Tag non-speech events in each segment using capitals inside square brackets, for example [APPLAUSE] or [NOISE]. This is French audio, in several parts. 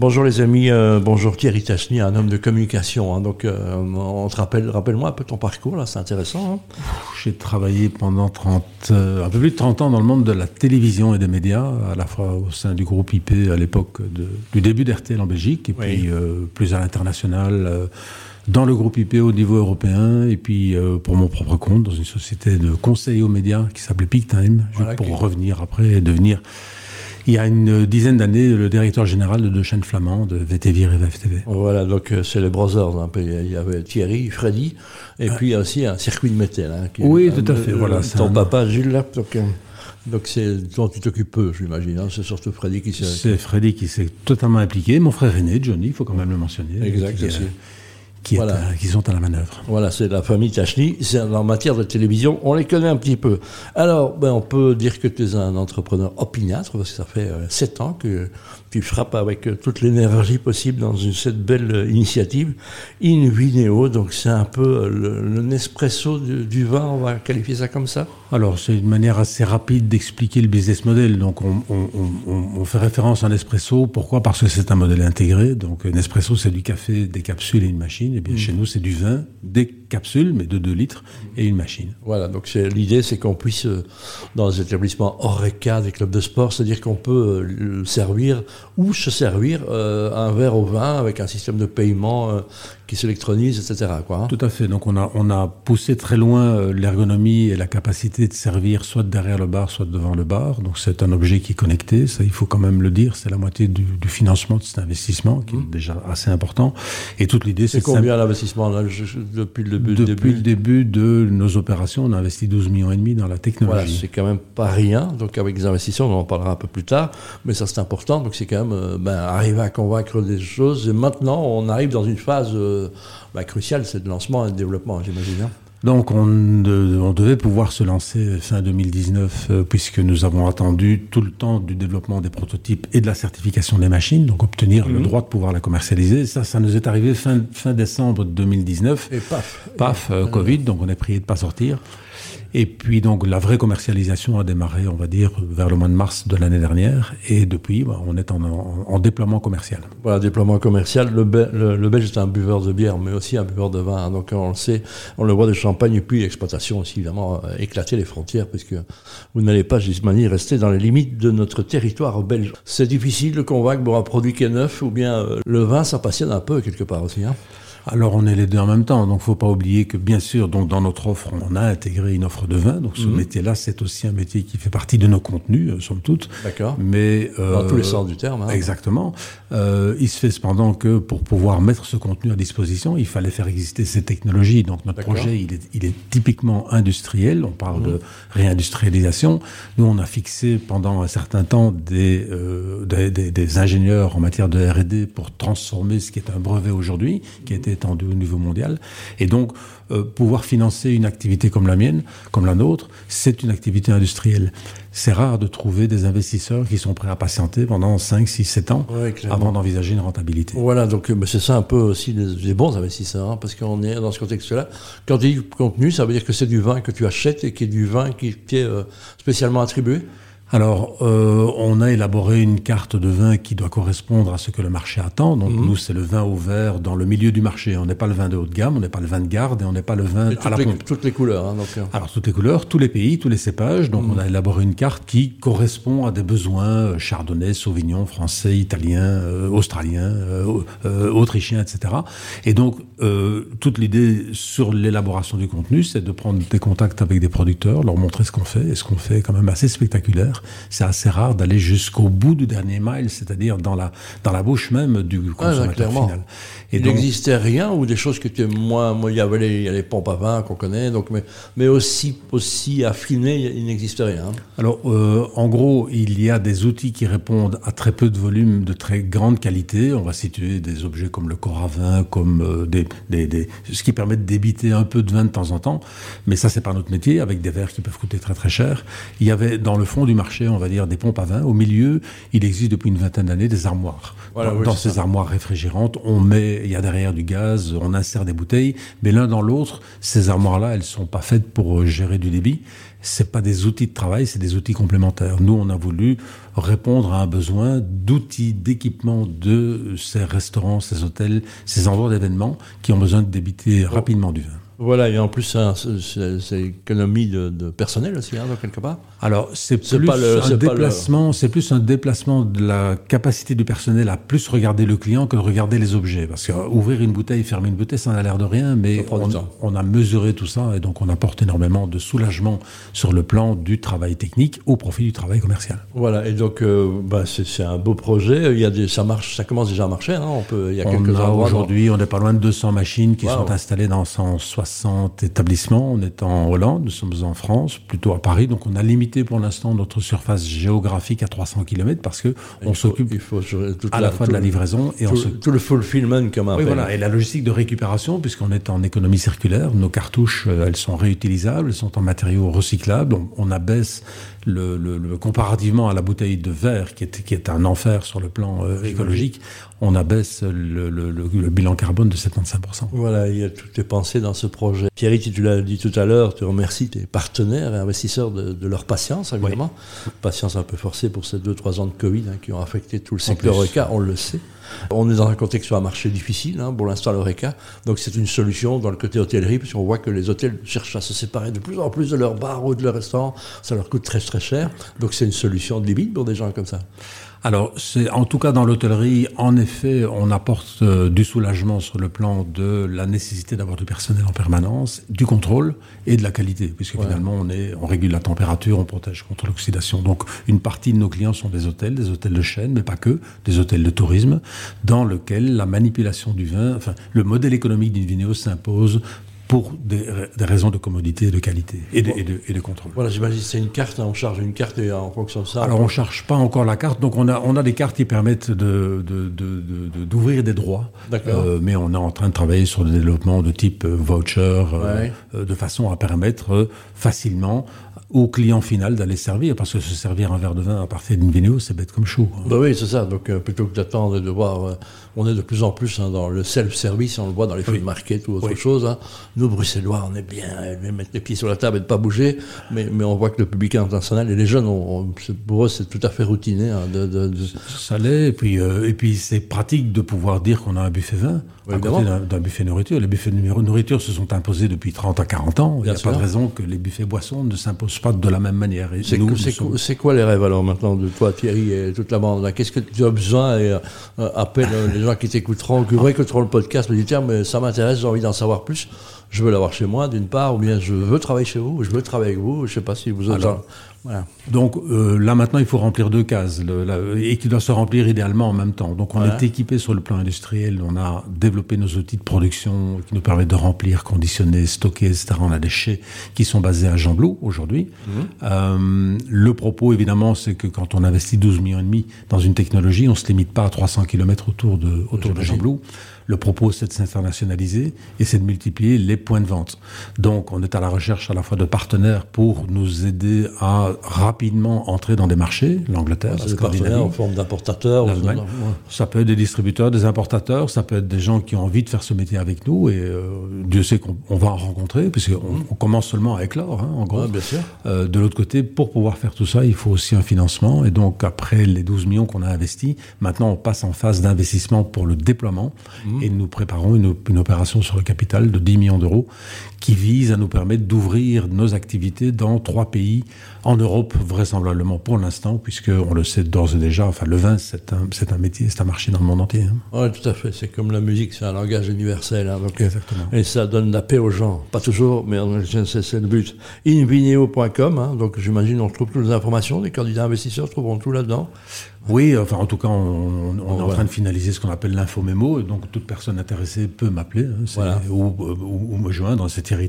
Bonjour les amis, euh, bonjour Thierry Tachny, un homme de communication. Hein. donc, euh, on te rappelle, rappelle-moi un peu ton parcours là, c'est intéressant. Hein. J'ai travaillé pendant 30, euh, un peu plus de 30 ans dans le monde de la télévision et des médias, à la fois au sein du groupe IP à l'époque du début d'RTL en Belgique, et puis plus à l'international dans le groupe IP au niveau européen et puis pour mon propre compte dans une société de conseil aux médias qui s'appelait Peak Time, pour revenir après et devenir il y a une dizaine d'années, le directeur général de deux chaînes flamandes, de VTV et VFTV. Voilà, donc euh, c'est les brothers. Un peu. Il y avait Thierry, Freddy, et puis il y a aussi un circuit de métal. Hein, oui, tout à fait. voilà, ton papa, Gilles, là, donc, euh, donc c'est dont tu t'occupes peu, j'imagine. Hein, c'est surtout Freddy qui s'est. C'est Freddy qui s'est totalement impliqué. Mon frère aîné, Johnny, il faut quand même le mentionner. Exact, aussi qui, qui, sont à la manœuvre. Voilà, c'est la famille Tachny. En matière de télévision, on les connaît un petit peu. Alors, ben, on peut dire que tu es un entrepreneur opiniâtre, parce que ça fait euh, sept ans que tu frappes avec euh, toute l'énergie possible dans une, cette belle euh, initiative. In Vineo, donc c'est un peu le, Nespresso du, vin, on va qualifier ça comme ça? Alors, c'est une manière assez rapide d'expliquer le business model. Donc, on, on, fait référence à Nespresso. Pourquoi? Parce que c'est un modèle intégré. Donc, Nespresso, c'est du café, des capsules et une machine. Et bien, chez nous, c'est du vin, des capsules, mais de 2 litres, et une machine. Voilà, donc l'idée, c'est qu'on puisse, euh, dans les établissements Horeca, des clubs de sport, c'est-à-dire qu'on peut euh, servir ou se servir euh, un verre au vin avec un système de paiement qui s'électronise, etc. Quoi, hein. Tout à fait. Donc on a, on a poussé très loin l'ergonomie et la capacité de servir soit derrière le bar, soit devant le bar. Donc c'est un objet qui est connecté, ça il faut quand même le dire, c'est la moitié du, financement de cet investissement, qui est mmh. déjà assez important. Et toute l'idée, c'est combien l'investissement depuis le Depuis le début de nos opérations, on a investi 12 millions et demi dans la technologie. Voilà, c'est quand même pas rien. Donc avec des investissements, on en parlera un peu plus tard, mais ça c'est important. Donc c'est quand même euh, ben, arriver à convaincre des choses. Et maintenant, on arrive dans une phase euh, ben, cruciale, c'est le lancement et le développement, j'imagine. Hein. Donc on, on, devait pouvoir se lancer fin 2019 euh, puisque nous avons attendu tout le temps du développement des prototypes et de la certification des machines, donc obtenir le mhm. droit de pouvoir la commercialiser. Ça, ça nous est arrivé fin, fin décembre 2019. Et paf. Paf, euh, Covid, donc on est prié de pas sortir. Et puis donc la vraie commercialisation a démarré, on va dire, vers le mois de mars de l'année dernière. Et depuis, bah, on est en, déploiement commercial. Voilà, déploiement commercial. Le, le, Belge est un buveur de bière, mais aussi un buveur de vin. Donc on le sait, on le voit de champagne et puis l'exploitation aussi, évidemment, euh, éclater les frontières, puisque vous n'allez pas, Gismani, rester dans les limites de notre territoire belge. C'est difficile de convaincre pour un produit qui est neuf, ou bien euh, le vin, ça passionne un peu quelque part aussi. Hein alors on est les deux en même temps, donc faut pas oublier que bien sûr, donc dans notre offre, on a intégré une offre de vin. Donc ce mhm. métier-là, c'est aussi un métier qui fait partie de nos contenus, euh, somme toute. D'accord. Mais euh, dans tous les sens du terme. Hein. Exactement. Euh, il se fait cependant que pour pouvoir mettre ce contenu à disposition, il fallait faire exister ces technologies. Donc notre projet, il est, il est typiquement industriel. On parle de mhm. réindustrialisation. Nous, on a fixé pendant un certain temps des, euh, des, des, des ingénieurs en matière de R&D pour transformer ce qui est un brevet aujourd'hui, qui a été étendu au niveau mondial. Et donc, euh, pouvoir financer une activité comme la mienne, comme la nôtre, c'est une activité industrielle. C'est rare de trouver des investisseurs qui sont prêts à patienter pendant 5, 6, 7 ans avant d'envisager une rentabilité. Voilà, donc euh, c'est ça un peu aussi des, bons investisseurs, hein, parce qu'on est dans ce contexte-là. Quand tu dis contenu, ça veut dire que c'est du vin que tu achètes et qui est du vin qui, qui est euh, spécialement attribué? Alors, euh, on a élaboré une carte de vin qui doit correspondre à ce que le marché attend. Donc, mhm. nous, c'est le vin au vert dans le milieu du marché. On n'est pas le vin de haut de gamme, on n'est pas le vin de garde et on n'est pas le vin à la pompe. Toutes les couleurs. Hein, donc. Euh. Alors, toutes les couleurs, tous les pays, tous les cépages. Donc, mhm. on a élaboré une carte qui correspond à des besoins euh, chardonnay, sauvignon, français, italien, euh, australien, autrichien, etc. Et donc, toute l'idée sur l'élaboration du contenu, c'est de prendre des contacts avec des producteurs, leur montrer ce qu'on fait. Et ce qu'on fait est quand même assez spectaculaire c'est assez rare d'aller jusqu'au bout du dernier mile, c'est-à-dire dans la, dans la bouche même du consommateur final. Et il n'existait rien ou des choses que tu moins, moi, il y avait les, les pompes à vin qu'on connaît, donc, mais, mais aussi, aussi affiné, il n'existe rien. Alors, euh, en gros, il y a des outils qui répondent à très peu de volume, de très grande qualité. On va situer des objets comme le corps à vin, comme euh, des, des, des, ce qui permet de débiter un peu de vin de temps en temps. Mais ça, c'est pas notre métier, avec des verres qui peuvent coûter très très cher. Il y avait dans le fond du marché marché, on va dire, des pompes à vin. Au milieu, il existe depuis une vingtaine d'années des armoires. dans, ces armoires réfrigérantes, on met, il y a derrière du gaz, on insère des bouteilles, mais l'un dans l'autre, ces armoires-là, elles sont pas faites pour gérer du débit. C'est pas des outils de travail, c'est des outils complémentaires. Nous, on a voulu répondre à un besoin d'outils, d'équipement de ces restaurants, ces hôtels, ces endroits d'événements qui ont besoin de débiter rapidement du vin. Voilà, et en plus, c'est économie de, de, personnel aussi, hein, quelque part. Alors, c'est plus, un déplacement, c'est plus un déplacement de la capacité du personnel à plus regarder le client que de regarder les objets. Parce qu'ouvrir une bouteille, fermer une bouteille, ça n'a l'air de rien, mais on, on, a mesuré tout ça et donc on apporte énormément de soulagement sur le plan du travail technique au profit du travail commercial. Voilà, et donc euh, bah, c'est un beau projet. Il y a des, ça marche, ça commence déjà à marcher. Hein. On peut, il y a quelques Aujourd'hui, on n'est pas loin de 200 machines qui sont installées dans 160 établissements. On est en Hollande, nous sommes en France, plutôt à Paris. Donc on a limité pour l'instant notre surface géographique à 300 km parce que on s'occupe à la, fois de la livraison et tout, tout le fulfillment comme un oui, voilà, et la logistique de récupération puisqu'on est en économie circulaire. Nos cartouches, euh, elles sont réutilisables, elles sont en matériaux recyclables. On, on abaisse le, le, comparativement à la bouteille de verre, qui est, qui est un enfer sur le plan euh, écologique, on abaisse le, le, bilan carbone de 75%. Voilà, il y a toutes les pensées dans ce projet. Thierry, tu l'as dit tout à l'heure, tu remercies tes partenaires et investisseurs de, de leur patience, évidemment. Patience un peu forcée pour ces 2-3 ans de Covid hein, qui ont affecté tout le secteur RECA, on le sait. On est dans un contexte sur un marché difficile, hein, pour l'instant l'ORECA. Donc c'est une solution dans le côté hôtellerie, puisqu'on voit que les hôtels cherchent à se séparer de plus en plus de leurs bars ou de leurs restaurants. Ça leur coûte très très cher. Donc c'est une solution de limite pour des gens comme ça. Alors, c'est en tout cas dans l'hôtellerie, en effet, on apporte euh, du soulagement sur le plan de la nécessité d'avoir du personnel en permanence, du contrôle et de la qualité, puisque finalement on est, on régule la température, on protège contre l'oxydation. Donc, une partie de nos clients sont des hôtels, des hôtels de chaîne, mais pas que, des hôtels de tourisme, dans lequel la manipulation du vin, enfin, le modèle économique d'une vinéo s'impose pour des, raisons de commodité et de qualité et de, et de, contrôle. Voilà, j'imagine c'est une carte, hein, on charge une carte et en fonction de ça. Alors on ne charge pas encore la carte, donc on a, on a des cartes qui permettent d'ouvrir des droits. D'accord. Euh, mais on est en train de travailler sur le développement de type euh, voucher, euh, de façon à permettre facilement au client final d'aller servir, parce que se servir un verre de vin à partir d'une vidéo, c'est bête comme chou. Hein. Bah oui, c'est ça. Donc plutôt que d'attendre et de voir on est de plus en plus hein, dans le self-service, on le voit dans les food market ou autre chose. Hein. Nous, Bruxellois, on est bien, mettre les pieds sur la table et ne pas bouger, mais, mais on voit que le public international et les jeunes, pour eux, c'est tout à fait routiné. Hein, de, de, Ça l'est, et puis, euh, et puis c'est pratique de pouvoir dire qu'on a un buffet vin à côté d'un buffet nourriture. Les buffets nourriture se sont imposés depuis 30 à 40 ans. Il n'y a pas de raison que les buffets boissons ne s'imposent pas de la même manière. C'est quoi les rêves alors maintenant de toi, Thierry, et toute la bande Qu'est-ce que tu as besoin et, euh, appelle euh, les gens qui t'écouteront, qui écouteront le podcast, me disent tiens, mais ça m'intéresse, j'ai envie d'en savoir plus. Je veux l'avoir chez moi, d'une part, ou bien je veux travailler chez vous, je veux travailler avec vous. Je ne sais pas si vous autres. Voilà. Donc euh, là maintenant, il faut remplir deux cases, et qui doit se remplir idéalement en même temps. Donc on est équipé sur le plan industriel, on a développé nos outils de production qui nous permettent de remplir, conditionner, stocker, etc. On a des chais qui sont basés à Jean-Blou aujourd'hui. Mhm. Euh, le propos, évidemment, c'est que quand on investit 12 millions et demi dans une technologie, on se limite pas à 300 km autour de, autour de Jean-Blou. Le propos, c'est de s'internationaliser et c'est de multiplier les points de vente. Donc, on est à la recherche à la fois de partenaires pour nous aider à rapidement entrer dans des marchés, l'Angleterre, la Scandinavie. en forme d'importateurs. Ça peut être des distributeurs, des importateurs, ça peut être des gens qui ont envie de faire ce métier avec nous et euh, Dieu sait qu'on va en rencontrer puisqu'on mmh. on commence seulement à éclore, hein, en gros. bien sûr. Euh, de l'autre côté, pour pouvoir faire tout ça, il faut aussi un financement et donc après les 12 millions qu'on a investis, maintenant on passe en phase d'investissement pour le déploiement. Mmh et nous préparons une, une, opération sur le capital de 10 millions d'euros qui vise à nous permettre d'ouvrir nos activités dans trois pays en Europe, vraisemblablement pour l'instant, puisque on le sait d'ores et déjà, enfin le vin c'est un, métier, c'est un marché dans le monde entier. Hein. Oui, tout à fait. C'est comme la musique, c'est un langage universel. Hein, Exactement. Et ça donne la paix aux gens. Pas toujours, mais c'est, le but. Invineo.com, hein, donc j'imagine on trouve toutes les informations. Les candidats investisseurs trouveront tout là-dedans. Oui, enfin en tout cas, on, est en train de finaliser ce qu'on appelle l'info-mémo, donc toute personne intéressée peut m'appeler hein, ou, ou, me joindre, c'est thierry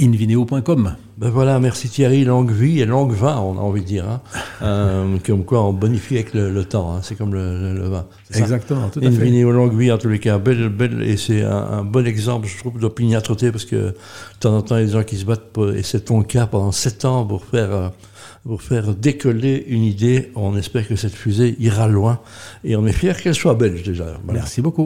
invineo.com. Ben voilà, merci Thierry. Longue vie et longue vin, on a envie de dire. Hein. Euh, [LAUGHS] comme quoi on bonifie avec le, temps. Hein. C'est comme le, vin. Exactement, tout à Une fait. Une longue vie, en tous les cas. Belle, belle, et c'est un, bon exemple, je trouve, d'opiniâtreté parce que de temps en temps, il y a des gens qui se battent, pour, et c'est ton cas, pendant sept ans pour faire. Euh, pour faire décoller une idée. On espère que cette fusée ira loin et on est fiers qu'elle soit belge déjà. Merci beaucoup.